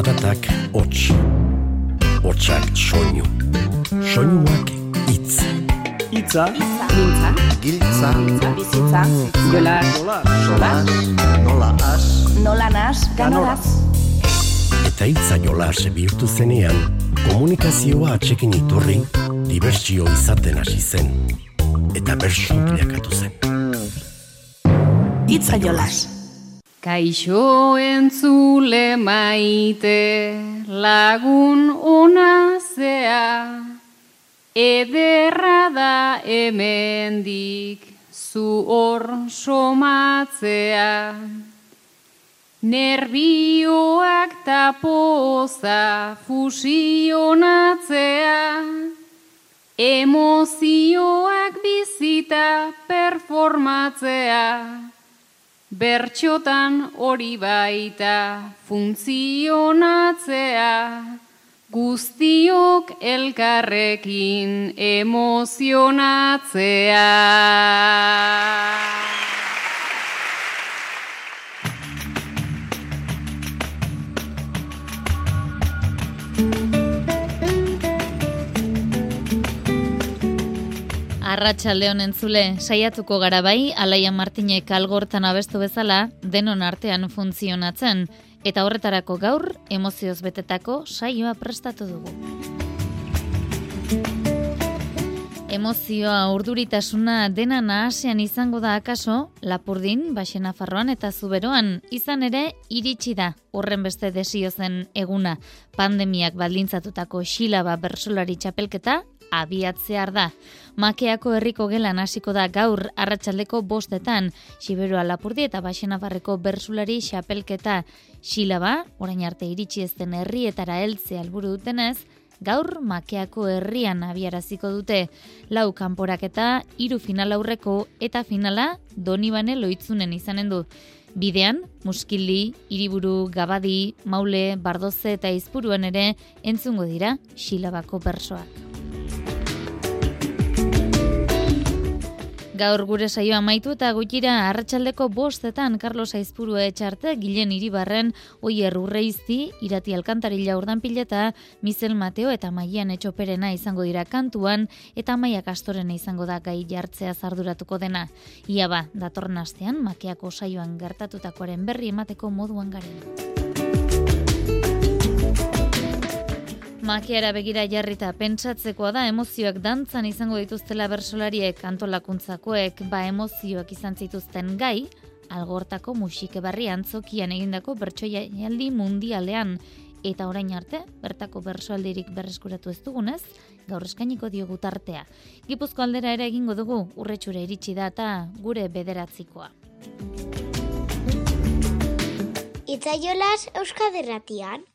Zaratak hots, hotsak soinu, soinuak itz. Itza, Mintza, Giltza, bizitza, jola, sola, nola as, nola nas, ganoraz. Eta hitza jolas bihurtu zenean, komunikazioa atxekin iturri, dibertsio izaten hasi zen. Eta bersu bilakatu zen. Itza jolas. Kaixo entzule maite lagun ona zea Ederra da hemendik zu hor somatzea. Nerbioak tapoza fusionatzea Emozioak bizita performatzea Bertxotan hori baita funtzionatzea, guztiok elkarrekin emozionatzea. Arratsalde honen zule, saiatuko gara bai, Alaia Martinek algortan abestu bezala, denon artean funtzionatzen, eta horretarako gaur, emozioz betetako saioa prestatu dugu. Emozioa urduritasuna dena nahasean izango da akaso, Lapurdin, Baxena Farroan eta Zuberoan, izan ere iritsi da horren beste desio zen eguna. Pandemiak baldintzatutako xilaba bersolari txapelketa abiatzear da. Makeako herriko gelan hasiko da gaur arratsaldeko bostetan, Siberoa Lapurdi eta Baxenafarreko bersulari xapelketa xilaba, orain arte iritsi ez den herrietara heltze alburu dutenez, gaur makeako herrian abiaraziko dute. Lau kanporaketa, hiru final aurreko eta finala Donibane loitzunen izanen du. Bidean, Muskili, Hiriburu, Gabadi, Maule, Bardoze eta Izpuruan ere entzungo dira xilabako bersoak. Gaur gure saioa amaitu eta gutxira arratsaldeko bostetan Carlos Aizpuru etxarte Gilen Iribarren Oier Urreizti Irati Alkantarila Urdanpileta Mizel Mateo eta Maian Etxoperena izango dira kantuan eta Maia Kastorena izango da gai jartzea zarduratuko dena. Ia ba, datorren astean makeako saioan gertatutakoaren berri emateko moduan garen. Makiara begira jarrita pentsatzekoa da emozioak dantzan izango dituztela bersolariek antolakuntzakoek ba emozioak izan zituzten gai, algortako musike barri antzokian egindako bertsoialdi mundialean eta orain arte bertako bersoaldirik berreskuratu ez dugunez, gaur eskainiko diogu tartea. Gipuzko aldera ere egingo dugu urretxure iritsi da eta gure bederatzikoa. Itzaiolas Euskaderratian.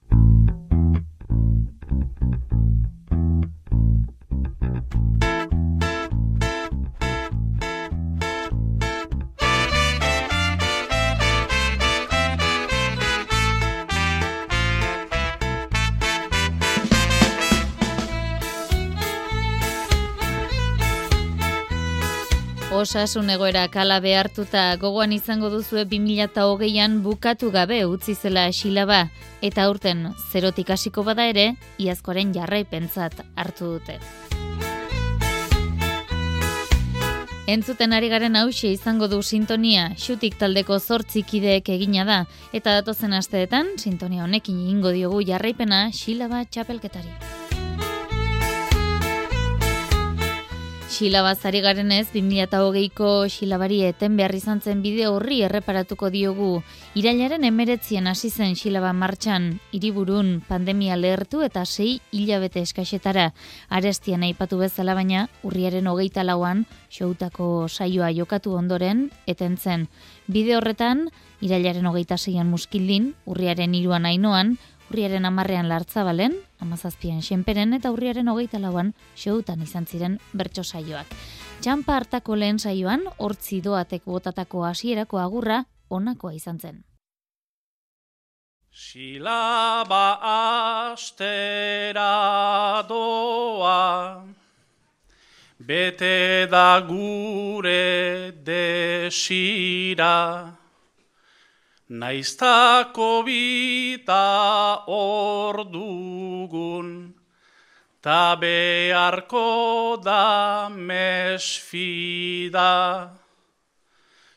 Osasun egoera kala behartuta gogoan izango duzue 2008an bukatu gabe utzi zela xilaba eta aurten zerotik hasiko bada ere iazkoaren jarraipentzat hartu dute. Entzuten ari garen hause izango du sintonia, xutik taldeko zortzikideek egina da, eta datozen asteetan, sintonia honekin ingo diogu jarraipena xilaba txapelketari. Xilabazari garen ez, 2008ko xilabari eten behar izan zen bide horri erreparatuko diogu. Irailaren emeretzien hasi zen xilaba martxan, hiriburun pandemia lehertu eta sei hilabete eskaxetara. Arestian aipatu bezala baina, urriaren hogeita lauan, xoutako saioa jokatu ondoren, eten zen. Bide horretan, irailaren hogeita zeian muskildin, urriaren iruan ainoan, urriaren amarrean lartzabalen, amazazpian xenperen eta urriaren hogeita lauan xoutan izan ziren bertso saioak. Txampa hartako lehen saioan, hortzi doatek botatako hasierako agurra onakoa izan zen. Silaba astera doa, bete da gure desira, Naiztako bita ordugun, ta beharko da mesfida.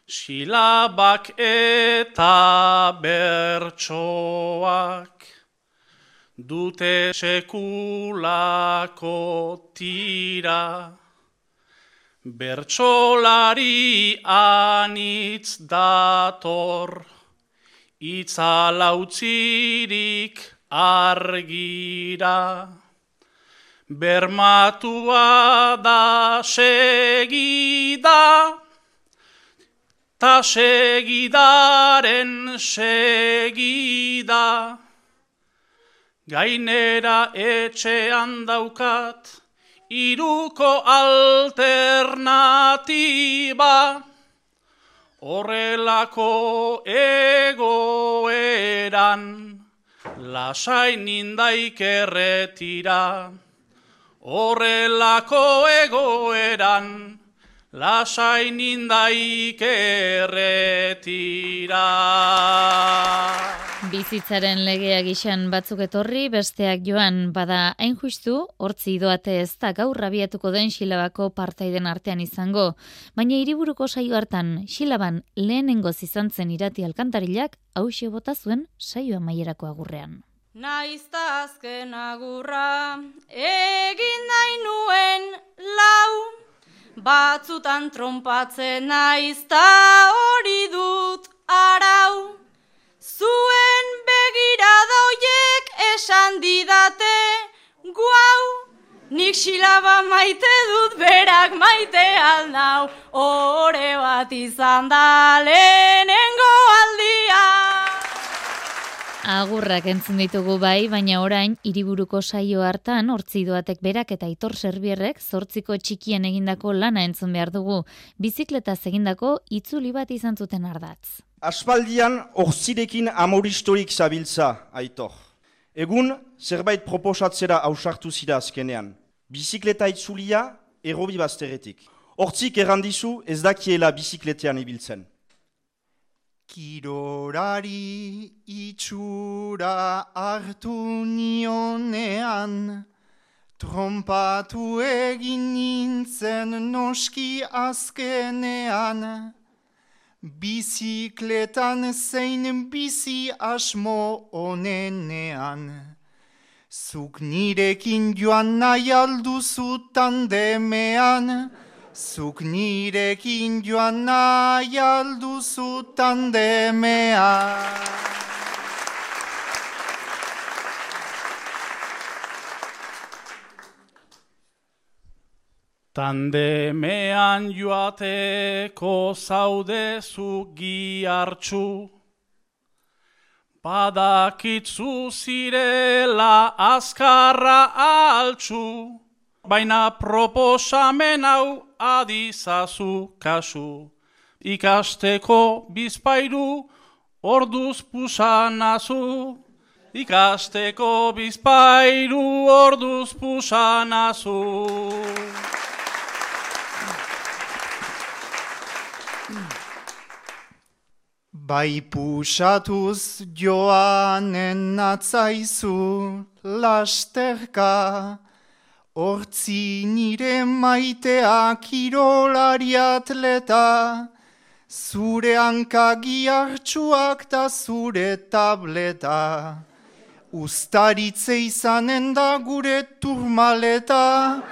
Silabak eta bertsoak, dute sekulako tira. Bertsolari anitz dator, itzalautzirik argira. Bermatua da segida, ta segidaren segida. Gainera etxean daukat, iruko alternatiba. Horrelako egoeran, lasain nindaik erretira. Horrelako egoeran, lasain nindaik erretira. Bizitzaren legea gixan batzuk etorri, besteak joan bada hain justu, hortzi doate ez da gaur rabiatuko den xilabako partaiden artean izango. Baina hiriburuko saio hartan, xilaban lehenengo izan irati alkantarilak, hause bota zuen saio amaierako agurrean. Naizta azken agurra, egin nahi nuen lau, batzutan trompatzen naizta hori dut arau. Nik xilaba maite dut berak maite aldau, ore bat izan da lehenengo aldia. Agurrak entzun ditugu bai, baina orain hiriburuko saio hartan hortzi doatek berak eta itor serbierrek zortziko txikien egindako lana entzun behar dugu. Bizikletaz egindako itzuli bat izan zuten ardatz. Aspaldian orzirekin amoristorik zabiltza, aitor. Egun, zerbait proposatzera hausartu zira azkenean. Bizikleta itzulia, errobi bazteretik. Hortzik errandizu ez dakiela bizikletean ibiltzen. Kirorari itxura hartu nionean, trompatu egin nintzen noski azkenean, bizikletan zein bizi asmo onenean. Zuk nirekin joan nahi alduzu tandemean, Zuk nirekin joan nahi alduzu tandemean. Tandemean joateko zaudezu giartxu, badakitzu zirela azkarra altxu, baina proposamen hau adizazu kasu. Ikasteko bizpairu orduz pusanazu, ikasteko bizpairu orduz pusanazu. Bai pusatuz joanen atzaizu lasterka, Hortzi nire maitea kirolari atleta, zure hankagi hartxuak da zure tableta. Uztaritze izanen da gure turmaleta,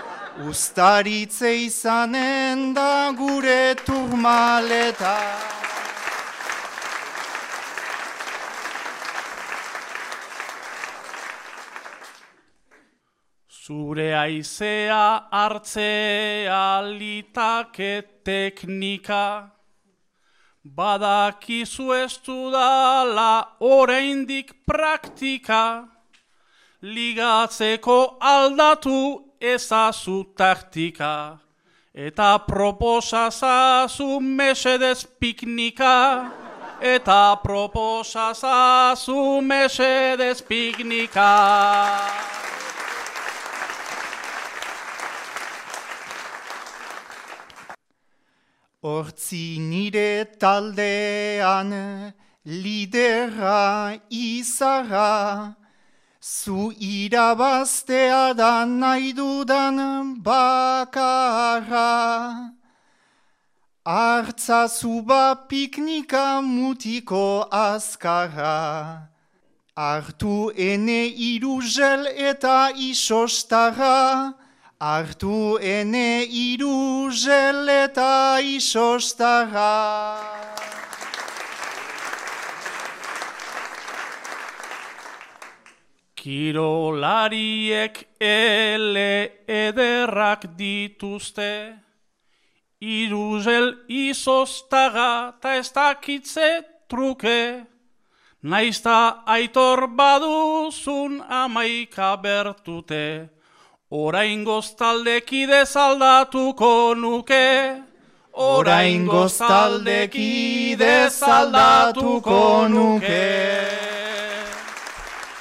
Uztaritze izanen da gure turmaleta. Zure aizea hartzea litake teknika, badakizu ez dudala oraindik praktika, ligatzeko aldatu ezazu taktika, eta proposazazu mesedez piknika, eta proposazazu mesedez piknika. Hortzi nire taldean lidera izara, zu irabaztea da nahi dudan bakarra. Artza zuba piknika mutiko azkarra, hartu ene iruzel eta isostara, hartu ene iruzel eta isostara. Kirolariek ele ederrak dituzte, Iruzel izostaga ta ez dakitze truke, naizta aitor baduzun amaika bertute, orain goztaldekide zaldatuko nuke. Orain goztaldekide zaldatuko nuke.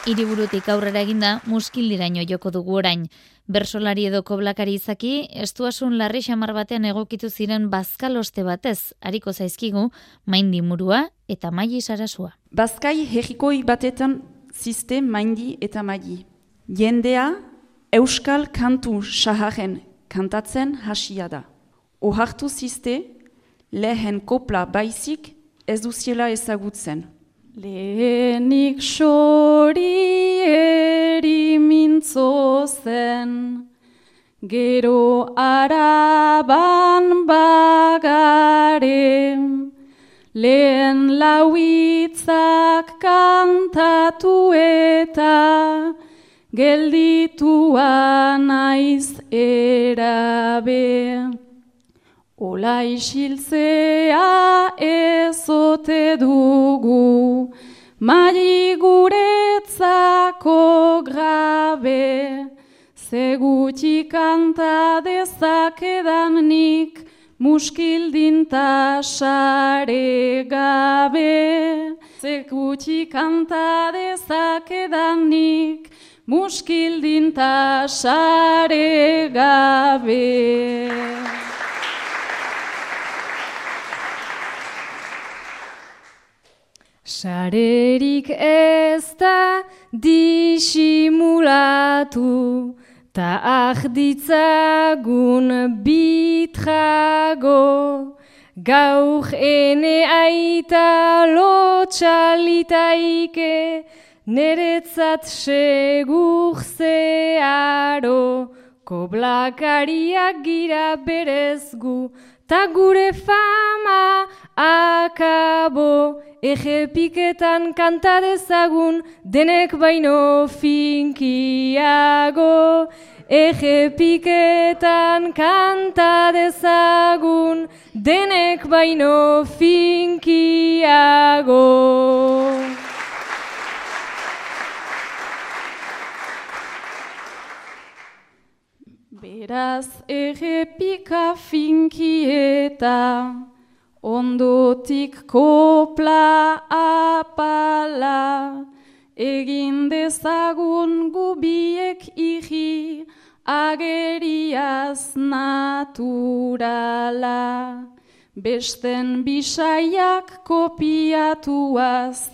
Hiriburutik aurrera eginda muskildiraino joko dugu orain. Bersolari edo koblakari izaki, estuasun larri xamar batean egokitu ziren bazkaloste batez, hariko zaizkigu, maindi murua eta maili sarasua. Bazkai herrikoi batetan ziste maindi eta maili. Jendea euskal kantu saharen kantatzen hasia da. Ohartu ziste, lehen kopla baizik ez duziela ezagutzen. Lehenik sori eri mintzo zen, gero araban bagare, lehen lauitzak kantatu eta gelditua naiz erabe. Ola isiltzea ezote dugu, mari guretzako grabe, zegutxi kanta dezakedan nik, muskildin sare gabe. Zegutxi kanta dezakedan nik, muskildin sare gabe. Sarerik ez da disimulatu, ta ahditzagun bitrago, gauk ene aita lotxalitaike, neretzat segur zearo, koblakariak gira berezgu, ta gure fama akabo, Ege piketan kanta dezagun, denek baino finkiago. Ege piketan kanta dezagun, denek baino finkiago. Beraz ege pika finkieta, Ondotik kopla apala, egin dezagun gubiek iri, ageriaz naturala. Besten bisaiak kopiatuaz,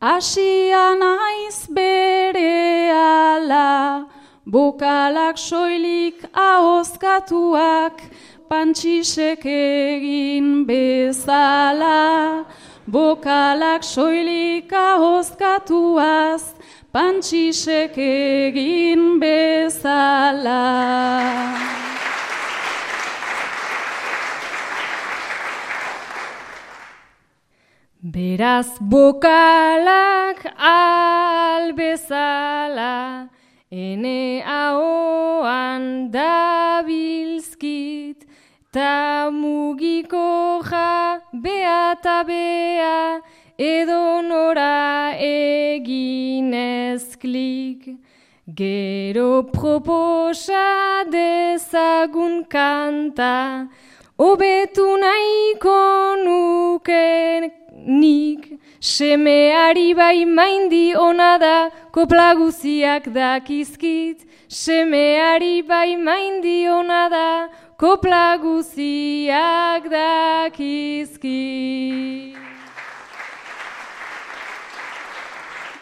asian aiz bere ala, bokalak soilik ahozkatuak, pantxisek egin bezala, bokalak soilika hozkatuaz, pantxisek egin bezala. Beraz bokalak albezala, ene ahoan dabilzkit, Ta mugiko ja bea ta bea edo nora eginez klik. Gero proposa dezagun kanta, obetu nahiko nuken nik. Semeari bai maindi ona da, koplaguziak dakizkit. Semeari bai maindi ona da, kopla guziak dakizki.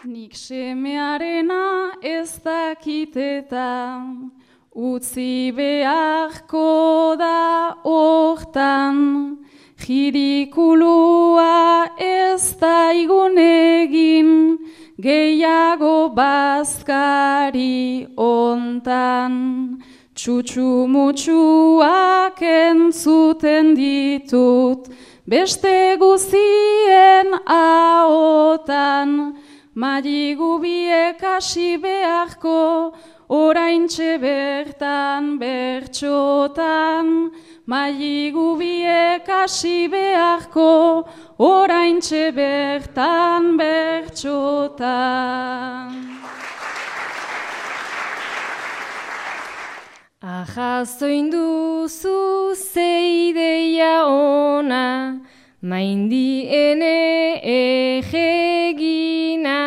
Nik semearena ez dakiteta, utzi beharko da hortan, jirikulua gehiago bazkari ontan. Txutxu mutxuak entzuten ditut, beste guzien ahotan, Mari gubiek hasi beharko, orain bertan bertxotan. Mari gubiek hasi beharko, orain bertan bertxotan. Ahazoin duzu zeideia ona, maindi ene egegina,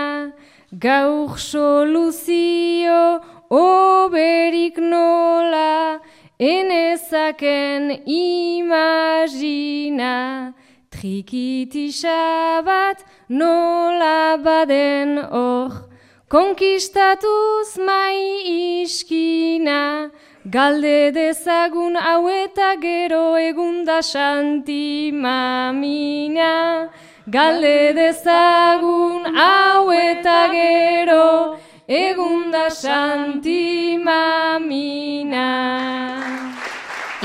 gauk soluzio oberik nola, enezaken imagina, trikitisa bat nola baden hor, konkistatuz mai iskina, Galde dezagun hau eta gero egunda santi mamina. Galde dezagun hau eta gero egunda santi mamina.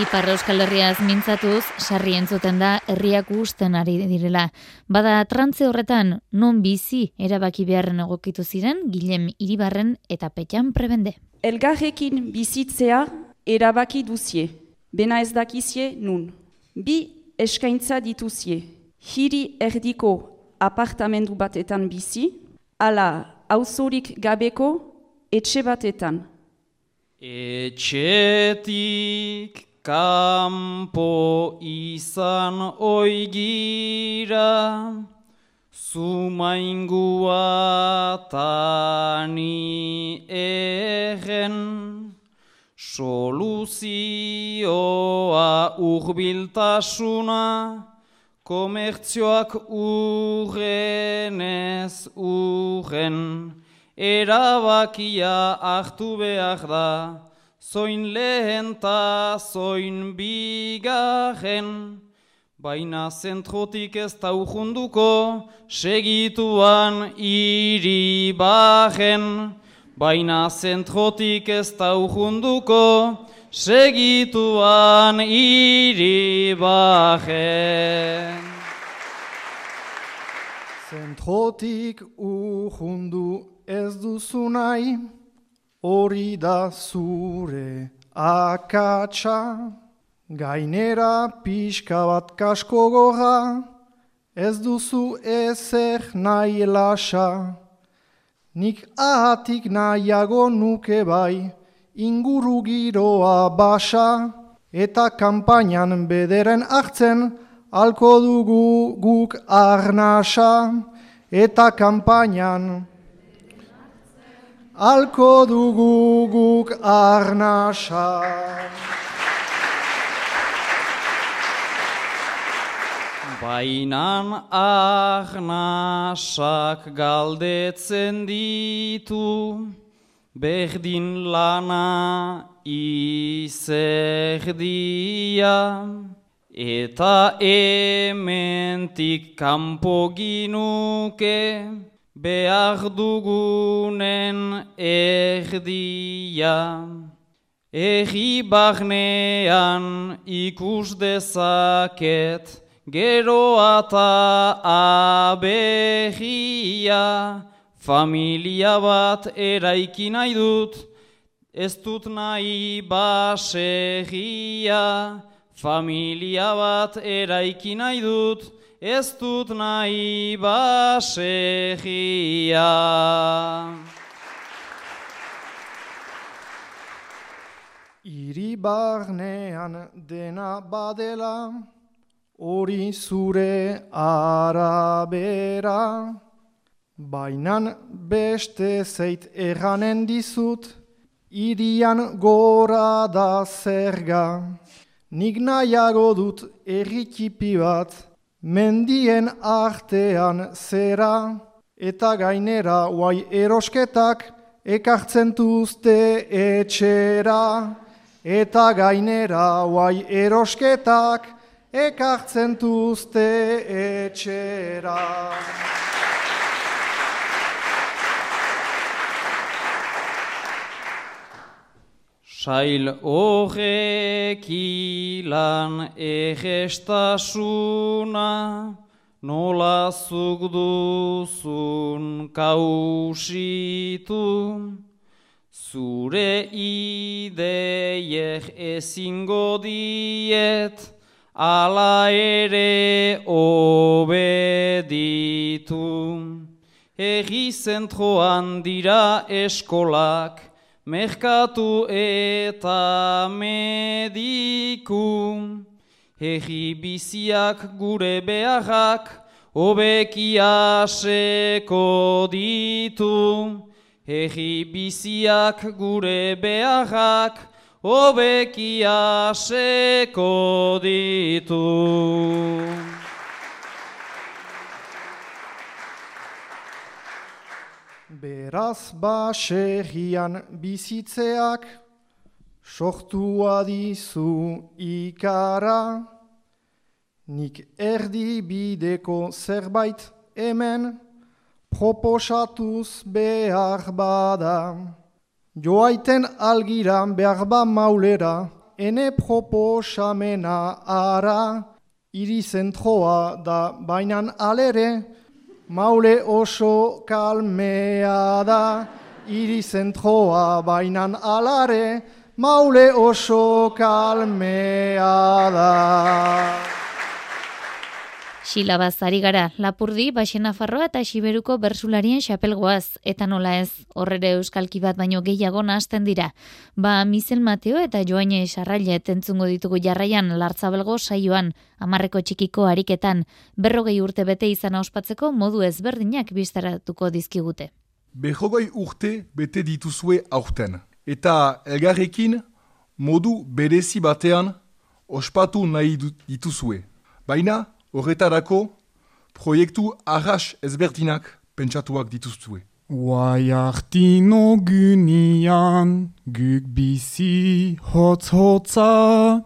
Ipar Euskal Herriaz mintzatuz, sarri entzuten da herriak gusten ari direla. Bada trantze horretan, non bizi erabaki beharren egokitu ziren, Gilem Iribarren eta Petxan prebende elgarrekin bizitzea erabaki duzie, bena ez dakizie nun. Bi eskaintza dituzie, hiri erdiko apartamendu batetan bizi, ala auzorik gabeko etxe batetan. Etxetik kampo izan oigira, Zumaingua tani egen, soluzioa urbiltasuna, komertzioak urrenez urren, erabakia hartu behar da, zoin lehen ta zoin bigarren, Baina zentrotik ez da ujunduko, segituan iri bajen. Baina zentrotik ez da ujunduko, segituan iri bajen. Zentrotik ujundu ez duzu nahi, hori da zure akatsa. Gainera pixka bat kasko goga, ez duzu ezer nahi lasa. Nik ahatik nahiago nuke bai, inguru giroa basa, eta kampainan bederen hartzen, alko dugu guk arnasa, eta kampainan alko dugu guk arnasa. Bainan ahnasak galdetzen ditu, berdin lana izerdia, eta ementik kanpo ginuke, behar dugunen erdia. Egi bagnean ikus dezaket, Gero eta abegia, familia bat eraiki nahi dut, ez dut nahi basegia. Familia bat eraiki nahi dut, ez dut nahi basegia. Iri barnean dena badela, hori zure arabera, bainan beste zeit erranen dizut, irian gora da zerga. Nik nahiago dut errikipi bat, mendien artean zera, eta gainera guai erosketak ekartzen duzte etxera, eta gainera guai erosketak ekartzen duzte etxera. Sail horrek ilan egestasuna, nola zuk duzun kausitu, zure ideiek ezingo diet, ala ere obeditu. Egi zentroan dira eskolak, merkatu eta mediku. Egi biziak gure beharrak, hobeki aseko ditu. Egi biziak gure beharrak, hobeki aseko ditu. Beraz baserrian bizitzeak, sortua dizu ikara, nik erdi bideko zerbait hemen, proposatuz behar bada. Joaiten algiran behar ba maulera, ene proposamena ara, iri zentroa da bainan alere, Maule oso kalmea da, iri zentroa bainan alare, maule oso kalmea da. Silabaz ari gara, Lapurdi, Baxena Farroa eta Siberuko bersularien xapelgoaz, eta nola ez, horrere euskalki bat baino gehiago nahasten dira. Ba, Mizel Mateo eta Joaine Sarraile entzungo ditugu jarraian lartzabelgo saioan, amarreko txikiko ariketan, berrogei urte bete izan ospatzeko modu ezberdinak biztaratuko dizkigute. Berrogei urte bete dituzue aurten, eta elgarrekin modu berezi batean ospatu nahi dituzue. Baina, Horretarako, proiektu arras ezberdinak pentsatuak dituztue. Guai hartino gynian, guk bizi hotz hotza,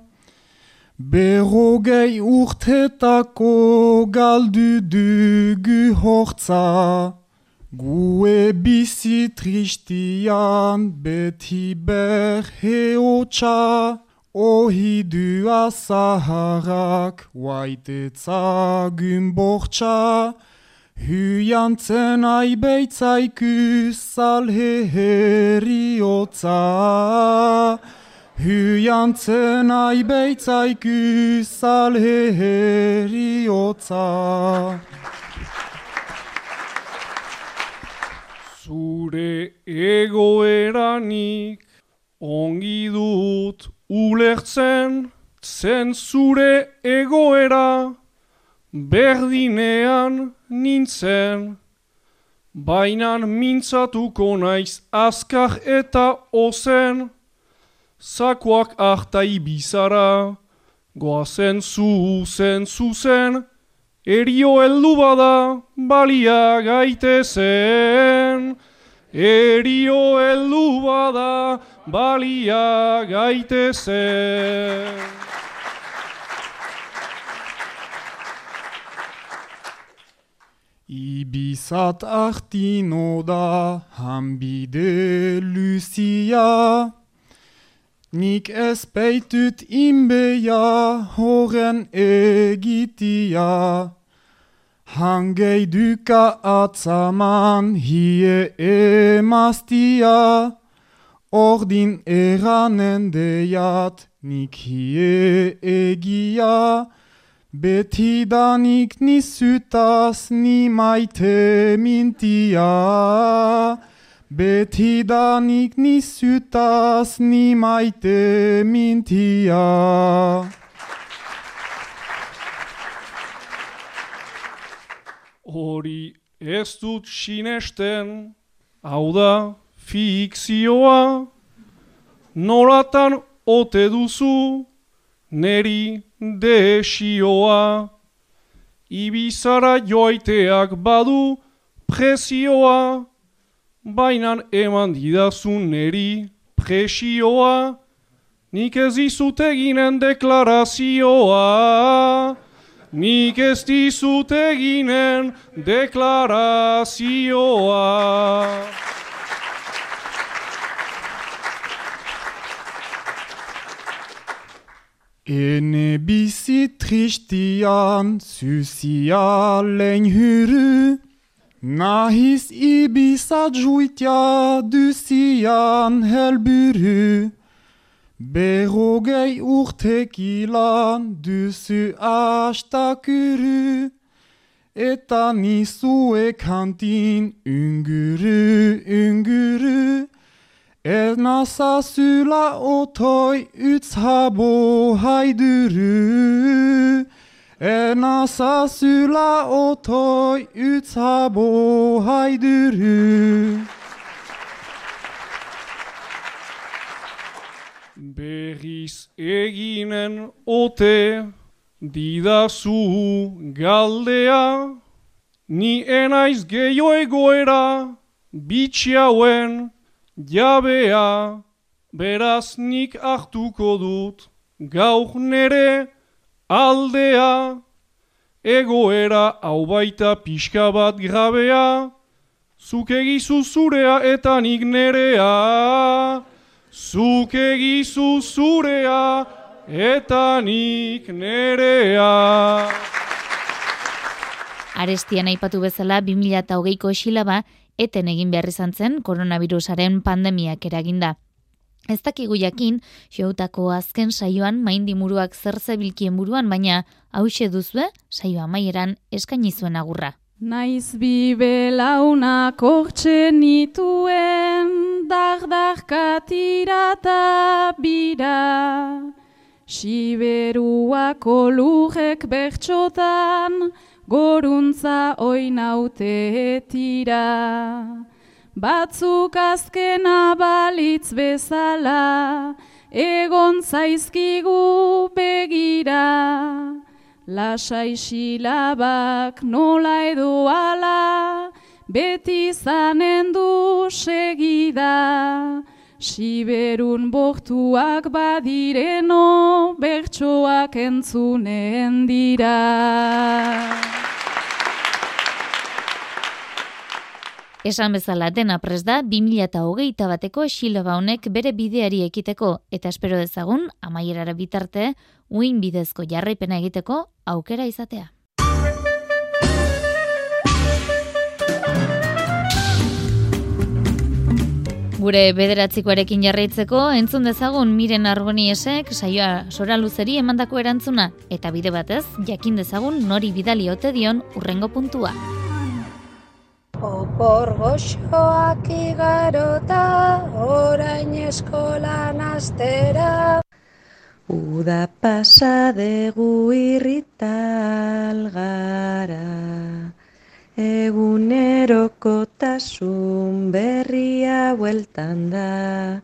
berrogei urtetako galdu dugu hortza, gue bizi tristian beti berheotxa, Ohidua zaharrak waitetzagün bortxa, Hyantzen aibeitzaikü salhe heriotza. Hyantzen aibeitzaikü salhe heriotza. Zure egoeranik ongi dut ulertzen zen zure egoera berdinean nintzen. Bainan mintzatuko naiz azkar eta ozen, zakoak ahta ibizara, goazen zuzen zuzen, erio heldu bada balia gaitezen. Erio heldu bada balia gaitezen. Ibizat artino da hanbide luzia, Nik ez peitut inbeia horren egitia. Hangei duka atzaman hie emaztia, Ordin eranen deiat nik hie egia, Betidanik nizutaz ni maite mintia. Betidanik nizutaz ni maite mintia. Hori ez dut sinesten, hau da fikzioa, noratan ote duzu, neri desioa. Ibizara joaiteak badu prezioa, bainan eman didazun neri presioa, nik ez dizut eginen deklarazioa, nik ez dizut eginen deklarazioa. Én bici tristian, szűszia lenyhűrű, Nahis ibisa gyújtja, dűszian helbűrű. Berrogei urtek ilan, düzü astakürü, Eta nizuek hantin, üngürü, üngürü, Ez nazazula otoi utzhabo haiduru. Ez nazazula otoi utzhabo haiduru. Berriz eginen ote didazu galdea, ni enaiz gehiago egoera bitxiauen jabea, beraz nik hartuko dut gauk nere aldea, egoera hau baita pixka bat grabea, zuk egizu zurea eta nik nerea, zuk egizu zurea eta nik nerea. Arestian aipatu bezala 2008ko esilaba, eten egin behar izan zen koronavirusaren pandemiak eraginda. Ez dakigu jakin, joutako azken saioan maindimuruak zer zebilkien buruan, baina hause duzue saioa maieran eskaini zuen agurra. Naiz bi belaunak hortxe nituen, dardarka tirata bira. Siberuako lurrek bertxotan, goruntza oinaute tira. Batzuk azkena balitz bezala, egon zaizkigu begira. Lasai silabak nola edo ala, beti zanen du segida. Siberun bortuak badireno, bertsoak entzunen dira. Esan bezala dena pres da 2008 bateko xilaba honek bere bideari ekiteko eta espero dezagun amaierara bitarte uin bidezko jarraipena egiteko aukera izatea. Gure bederatzikoarekin jarraitzeko entzun dezagun miren arboniesek saioa sora luzeri emandako erantzuna. Eta bide batez jakin dezagun nori bidali ote dion urrengo puntua. Opor goxoak igarota orain eskolan astera. Uda pasadegu irrital gara Egunerokotasun berria bueltan da,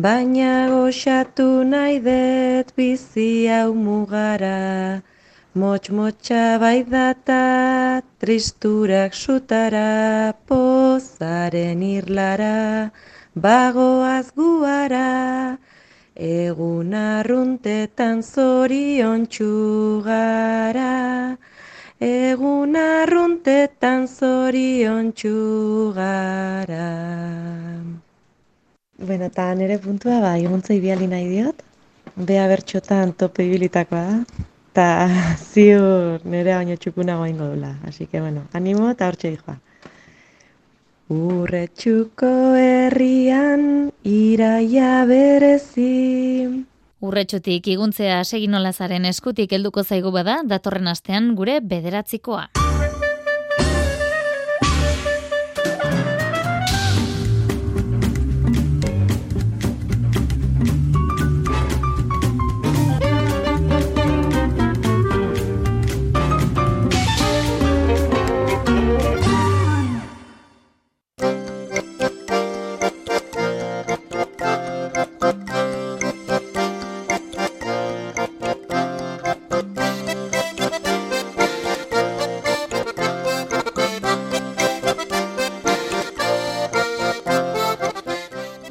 baina goxatu nahi det bizi hau mugara. Motx-motxa bai data, tristurak sutara, pozaren irlara, bagoaz guara. Egun arruntetan zorion txugara, egun arruntetan zorion txugara. Bueno, eta nire puntua, ba, iguntza ibiali nahi diot, bea bertxotan tope ibilitakoa da, eta ziur nire baino txukunago ingo dula. Así que, bueno, animo eta hortxe dijoa. Urretxuko herrian iraia berezi. Urretxutik iguntzea segin olazaren eskutik helduko zaigu bada, datorren astean gure bederatzikoa.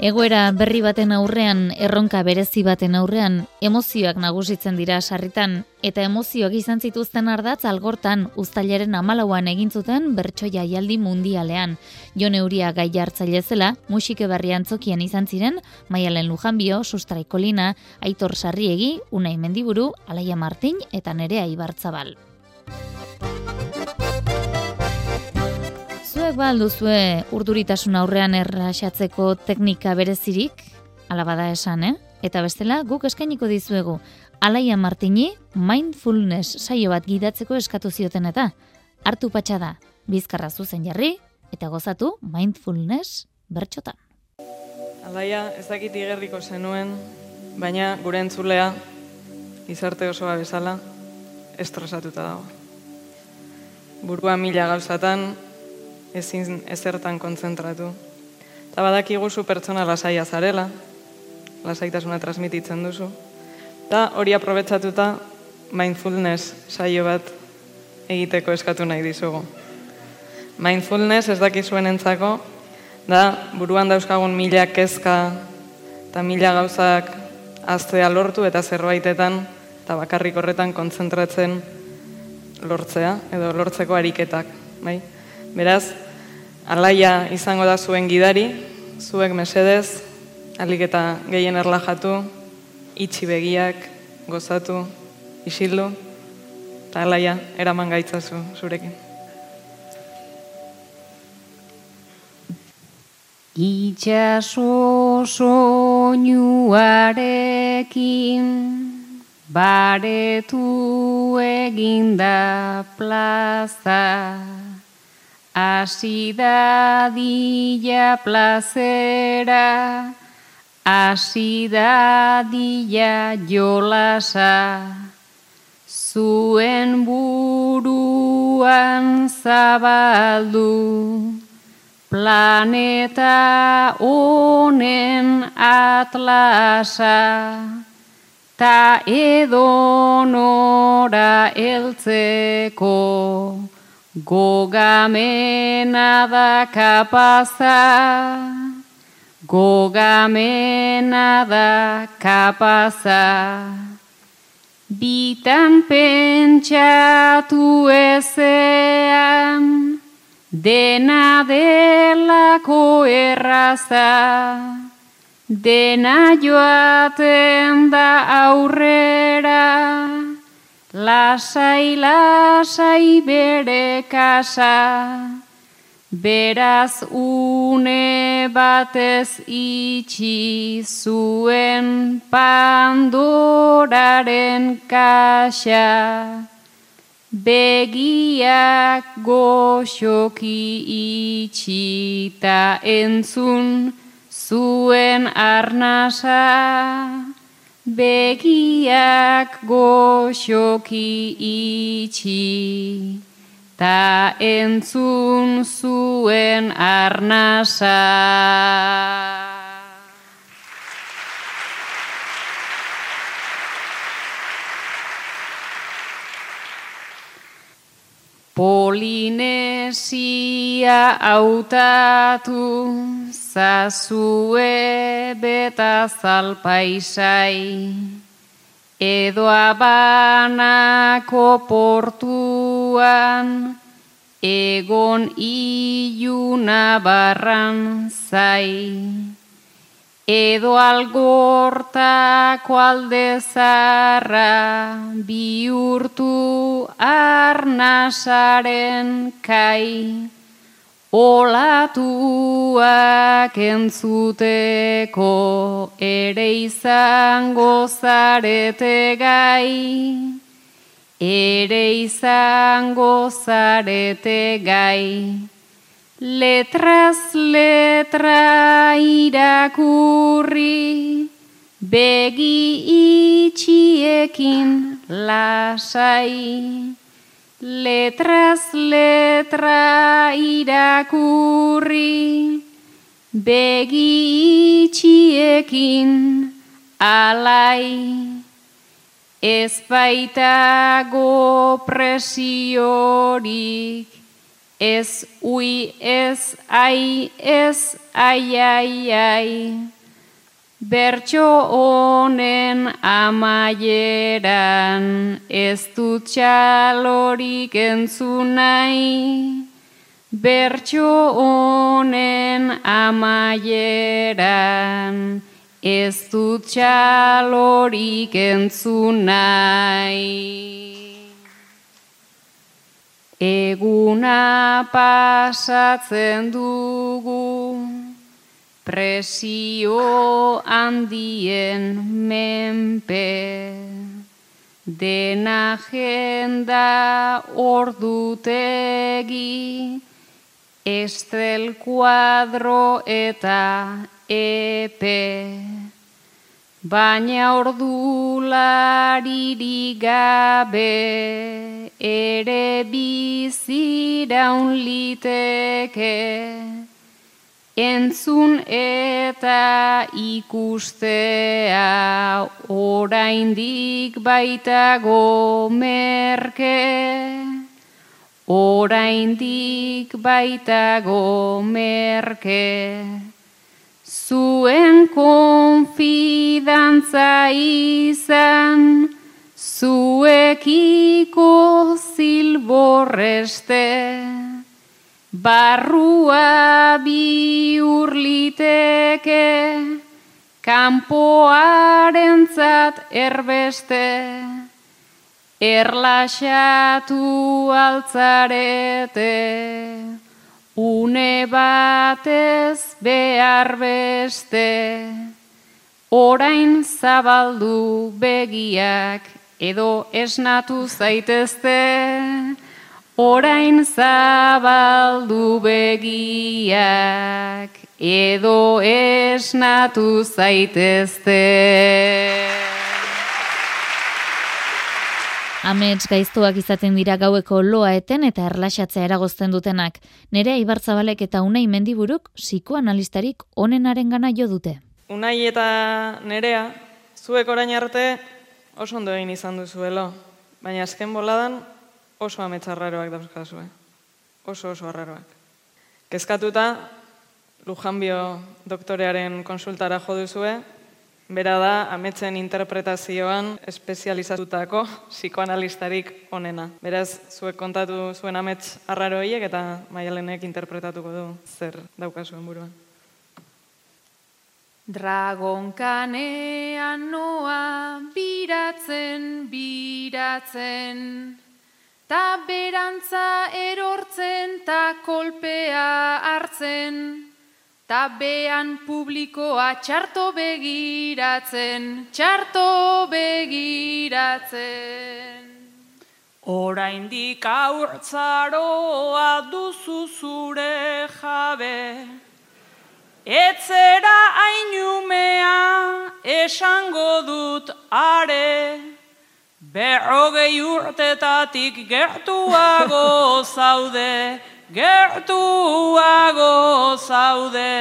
Egoera berri baten aurrean, erronka berezi baten aurrean, emozioak nagusitzen dira sarritan, eta emozioak izan zituzten ardatz algortan uztailaren amalauan egin zuten bertso jaialdi mundialean. Jon Euria gai hartzaile zela, musike berri antzokian izan ziren, Maialen Lujanbio, Sustraikolina, Aitor Sarriegi, Unai Mendiburu, Alaia Martin eta Nerea Ibartzabal. Zuek balduzue urduritasun aurrean erraxatzeko teknika berezirik, alabada esan, eh? Eta bestela, guk eskainiko dizuegu, Alaia Martini, mindfulness saio bat gidatzeko eskatu zioten eta, hartu patxada, bizkarra zuzen jarri, eta gozatu mindfulness bertxotan. Alaia, ez dakit igerriko zenuen, baina gure entzulea, izarte osoa bezala, estresatuta dago. Burua mila gauzatan, ezin ezertan kontzentratu. Eta badakigu zu pertsona lasaia zarela, lasaitasuna transmititzen duzu. Eta hori aprobetsatuta mindfulness saio bat egiteko eskatu nahi dizugu. Mindfulness ez daki zuen entzako, da buruan dauzkagun mila kezka eta mila gauzak aztea lortu eta zerbaitetan eta bakarrik horretan kontzentratzen lortzea edo lortzeko ariketak. Bai? Beraz, alaia izango da zuen gidari, zuek mesedez, alik eta gehien erlajatu, itxi begiak, gozatu, isildu, eta alaia eraman gaitzazu zurekin. Itxaso soinuarekin baretu eginda plaza. Asidadilla plazera, asidadilla jolasa, zuen buruan zabaldu, planeta honen atlasa, ta edonora eltzeko. Gogamena da kapaza, gogamena da kapaza, bitan pentsatu ezean, dena delako erraza, dena joaten da aurrera, Lasai, lasai bere kasa, beraz une batez itxi zuen pandoraren kasa. Begiak goxoki itxi ta entzun zuen arnasa. Begiak goxoki itxi, ta entzun zuen arnasa. Polinesia hautatu zazue beta zalpaisai, edo abanako portuan, egon iluna barran zai. Edo algortako aldezarra bihurtu arnasaren kai. Olatuak entzuteko ere izango zarete gai, ere izango zarete gai. Letraz letra irakurri, begi itxiekin lasai. Letraz letra irakurri, begi itxiekin alai. Ez baitago presiorik, Ez ui ez ai ez ai ai ai Bertxo honen amaieran ez dut txalorik entzun Bertxo honen amaieran ez dut txalorik entzun nahi. Eguna pasatzen dugu presio handien menpe. Dena jenda ordutegi. Estel kuadro eta epe baina ordularirik gabe ere biziraun liteke entzun eta ikustea oraindik baitago merke oraindik baitago merke zuen konfidantza izan, zuekiko zilborreste, barrua bi urliteke, kanpoaren zat erbeste, erlaxatu altzarete. Une batez behar beste, orain zabaldu begiak, edo esnatu zaitezte, orain zabaldu begiak, edo esnatu zaitezte. Amets gaiztuak izaten dira gaueko loa eten eta erlaxatzea eragozten dutenak. Nerea Ibartzabalek eta Unai Mendiburuk psikoanalistarik onenaren gana jo dute. Unai eta nerea, zuek orain arte oso ondo egin izan duzuelo, baina azken boladan oso ametsarraroak dauzkazue. Oso oso arraroak. Kezkatuta, Lujanbio doktorearen konsultara jo duzue, Bera da, ametzen interpretazioan espezializatutako psikoanalistarik onena. Beraz, zuek kontatu zuen amets arraroiek eta maialenek interpretatuko du zer daukazuen buruan. Dragon kanean noa biratzen, biratzen, ta berantza erortzen, ta kolpea hartzen, Ta bean publikoa txarto begiratzen, txarto begiratzen. Oraindik aurtzaroa duzu zure jabe, etzera ainumea esango dut are, berrogei urtetatik gertuago zaude, gertuago zaude.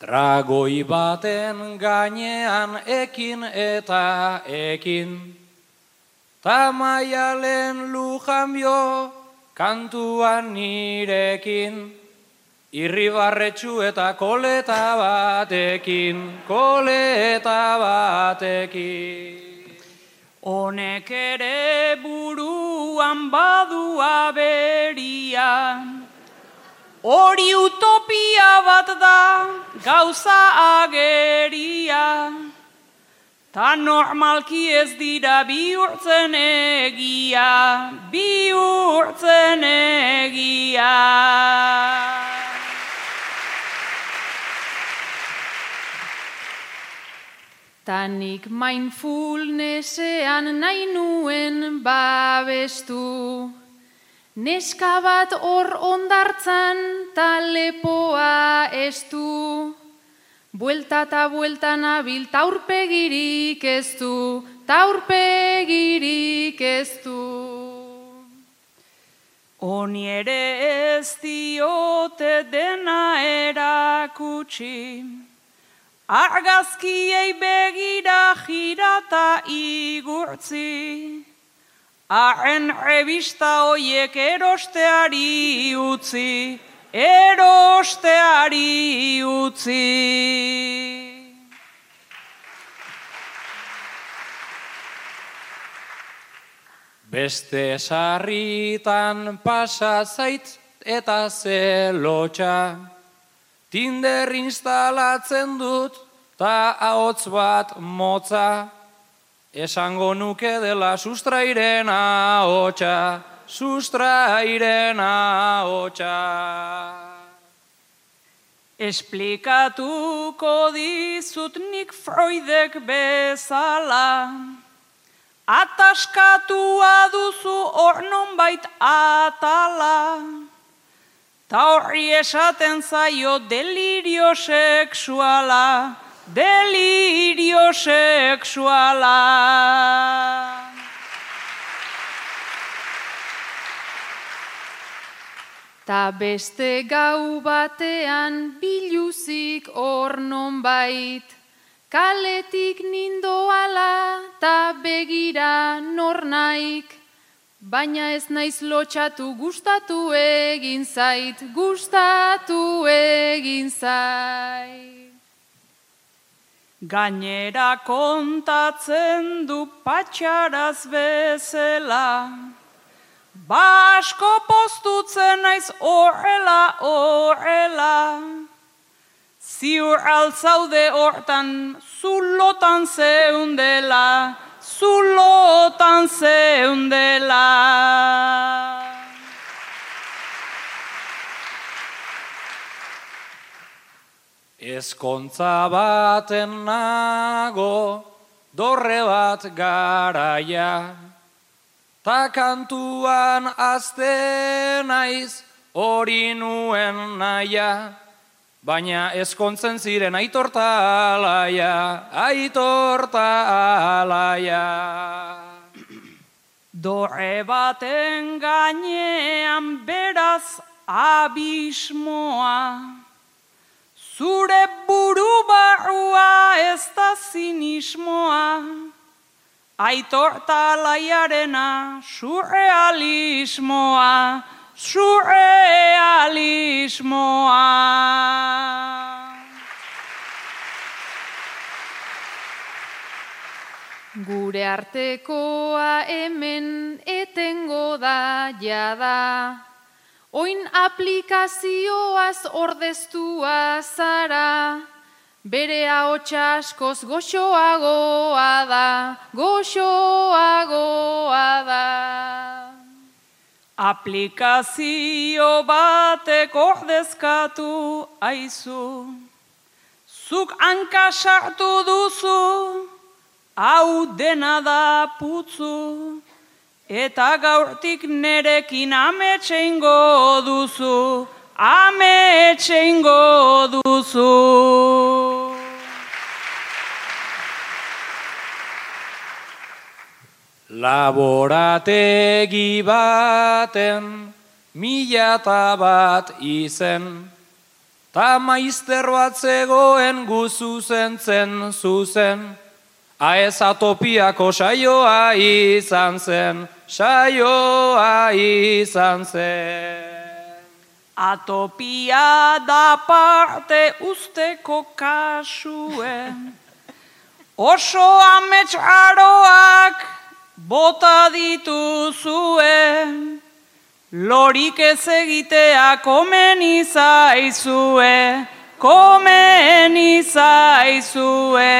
Dragoi baten gainean ekin eta ekin, Tamaialen lujanbio kantuan nirekin, Irribarretxu eta koleta batekin, koleta batekin. Honek ere buruan badu aberia, hori utopia bat da gauza ageria, ta normalki ez dira bihurtzen egia, bihurtzen egia. Tanik mindfulnessean nahi nuen babestu. Neska bat hor ondartzan ta lepoa estu. Buelta eta buelta nabil taurpegirik ez du, taurpegirik ez du. Oni ere ez diote dena erakutsi, Argazkiei begira jirata igurtzi, Arren revista hoiek erosteari utzi, erosteari utzi. Beste sarritan pasa zait eta zelotxa, Tinder instalatzen dut ta ahotz bat motza, esango nuke dela sustrairen ahotsa, sustrairen ahotsa. Esplikatuko dizut nik Freudek bezala, ataskatua duzu hor nonbait atala, ta horri esaten zaio delirio sexuala, delirio sexuala. Ta beste gau batean biluzik hor bait, kaletik nindoala ta begira nor naik, baina ez naiz lotxatu gustatu egin zait, gustatu egin zait. Gainera kontatzen du patxaraz bezala, Basko postutzen naiz horrela, horrela. Ziur altzaude hortan, zulotan zeundela, zulotan zeundela. Ezkontza baten nago, dorre bat garaia, ta kantuan azte naiz hori nuen naia, baina ezkontzen ziren aitorta alaia, aitorta alaia. Dorre baten gainean beraz abismoa, Zure buru barrua ez da zinismoa, aitorta laiarena surrealismoa, surrealismoa. Gure artekoa hemen etengo da jada, Oin aplikazioaz ordeztua zara, bere ahotsa askoz goxoagoa da, goxoagoa da. Aplikazio batek ordezkatu aizu, zuk hanka sartu duzu, hau dena da putzu, Eta gaurtik nerekin ametxe ingo duzu, ametxe ingo duzu. Laborategi baten mila eta bat izen, ta maizter bat zegoen guzu zen zen zuzen, aez atopiako saioa izan zen, saioa izan zen. Atopia da parte usteko kasuen, oso amets aroak bota dituzue, lorik ez egitea komen izaizue, komen izaizue.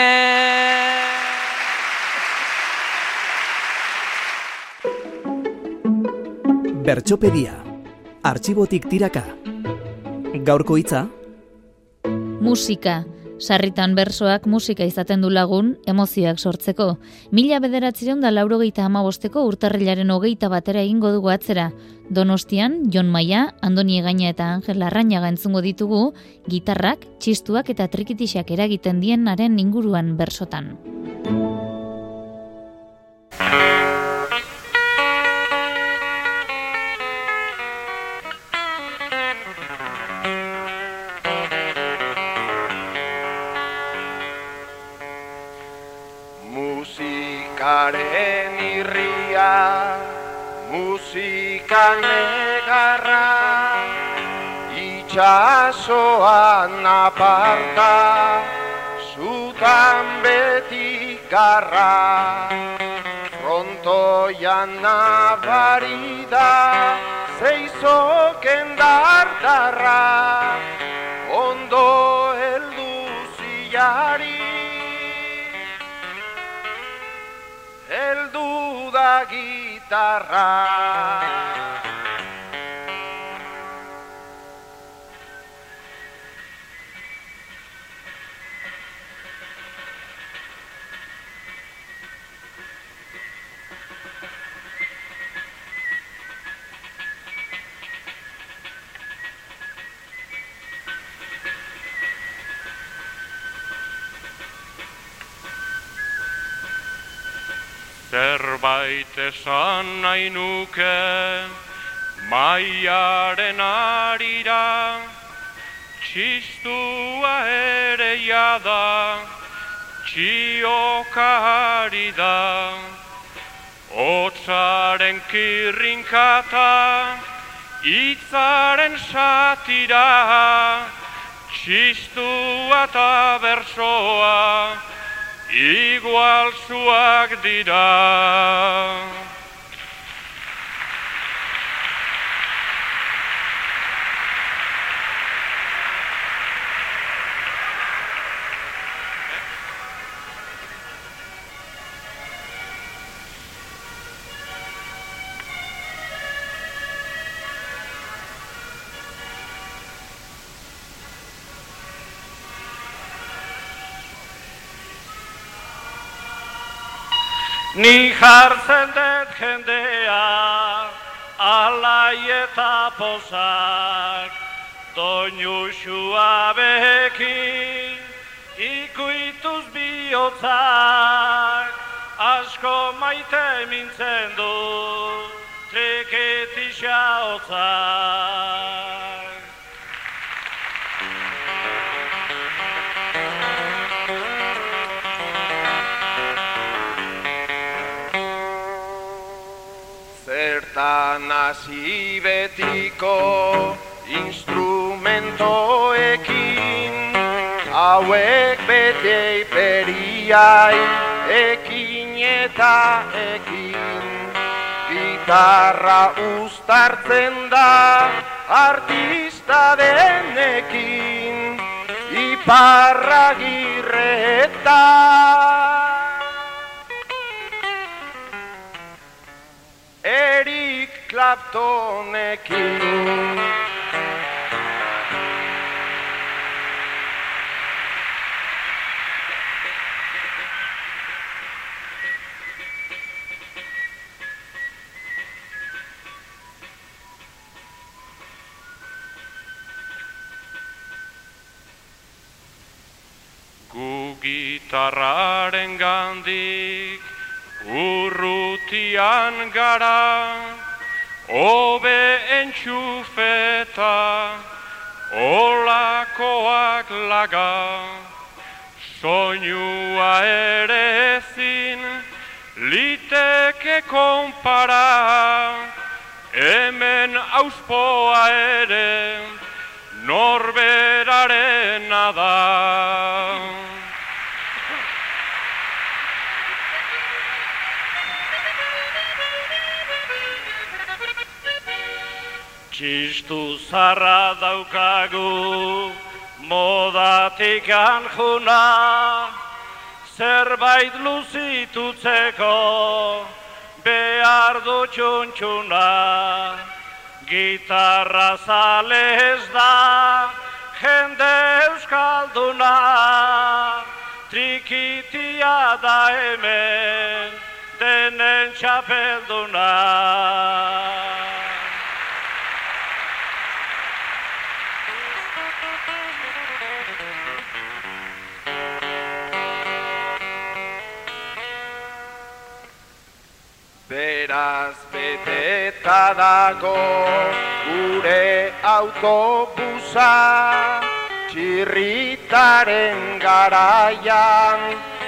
Bertxopedia. Artxibotik tiraka. Gaurko hitza. Musika. Sarritan bersoak musika izaten du lagun, emozioak sortzeko. Mila bederatzireun da laurogeita amabosteko urtarrilaren hogeita batera egingo dugu atzera. Donostian, Jon Maia, Andoni Egaina eta Angel Larrañaga entzungo ditugu, gitarrak, txistuak eta trikitixak eragiten dienaren inguruan bersotan. Irrikak negarra Itxasoan aparta Zutan beti garra. Frontoian nabari da Zeizoken dardarra. Ondo heldu zilari Heldu da gitarra Zerbait esan nahi nuke maiaren arira Txistua ere jada txiokari da Otsaren kirrinkata itzaren satira Txistua eta bersoa igual zuak dira. Ni jartzen dut jendea, alai eta pozak, doinu xua behekin, ikuituz bihotzak, asko maite mintzen du, treketisa hotzak. Hasi betiko instrumentoekin. Hauek bete periai ekin eta ekin. Gitarra ustartzen da artista denekin. Iparra girretan Eric Claptonekin Gu gitarraren gandik urrutian gara, obe entxufeta, olakoak laga, soinua ere ezin, liteke konpara, hemen auspoa ere, norberaren da. Txistu zarra daukagu, modatik anjuna, zerbait luzitutzeko, behar du txuntxuna. Gitarra zale ez da, jende euskalduna, trikitia da hemen, denen txapelduna. Beteta dago gure autobusa Txirritaren garaian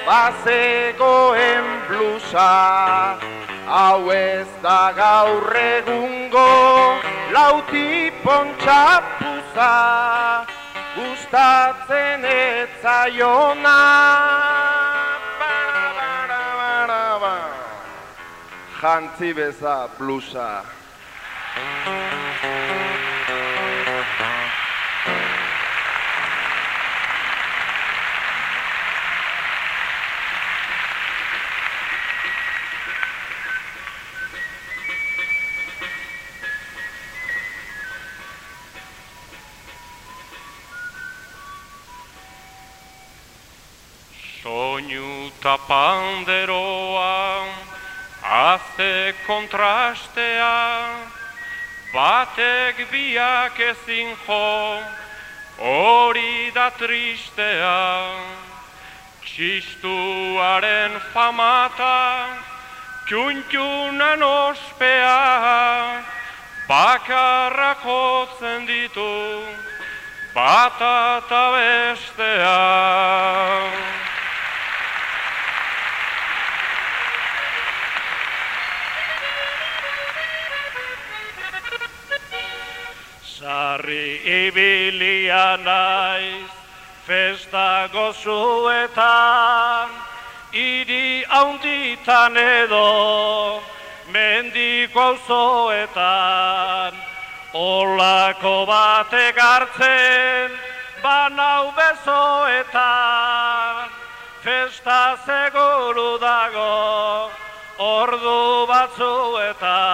bazegoen blusa. Hau ez da gaur egun lehenengo lauti pontxapuza gustatzen etzaiona jantzi beza blusa. Soinu ta panderoa, haze kontrastea, batek biak ezin jo, hori da tristea. Txistuaren famata, txuntxunan ospea, bakarrak hotzen ditu, bata eta bestea. Sarri ibilia naiz, festa gozuetan, iri haunditan edo, mendiko auzoetan, olako batek hartzen, banau bezoetan, festa seguru dago, ordu batzuetan.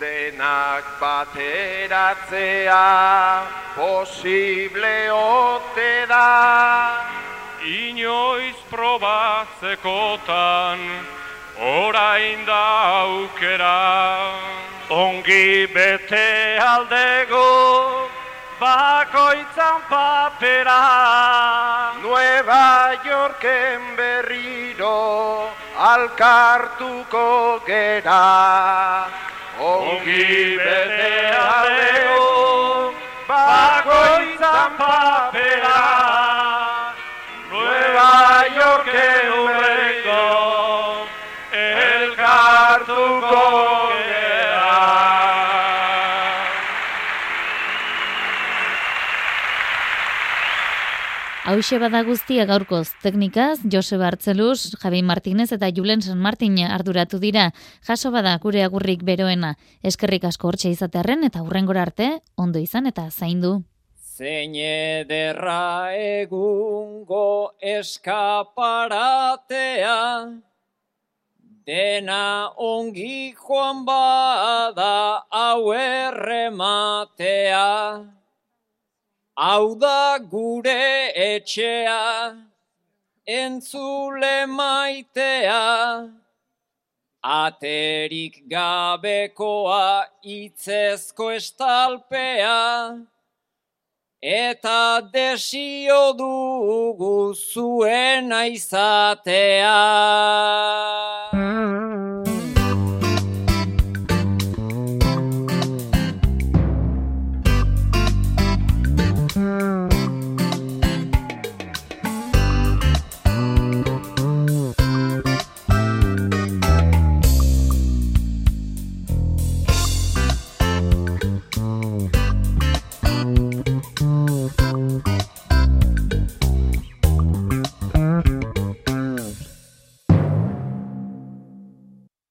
Denak bateratzea posible ote da. Inoiz probatzekotan orain da aukera. Ongi bete aldego bakoitzan papera. Nueva Yorken berriro alkartuko gera Ongi bete aldego bakoitzan papera Hauxe bada guztia gaurkoz teknikaz, Joseba Artzeluz, Javi Martinez eta Julen San Martin arduratu dira. Jaso bada gure agurrik beroena. Eskerrik asko hortxe izatearren eta hurrengora arte, ondo izan eta zaindu. Zein ederra egungo eskaparatea, dena ongi joan bada hau errematea. Hau da gure etxea, entzule maitea, aterik gabekoa itzezko estalpea, eta desio dugu zuena izatea.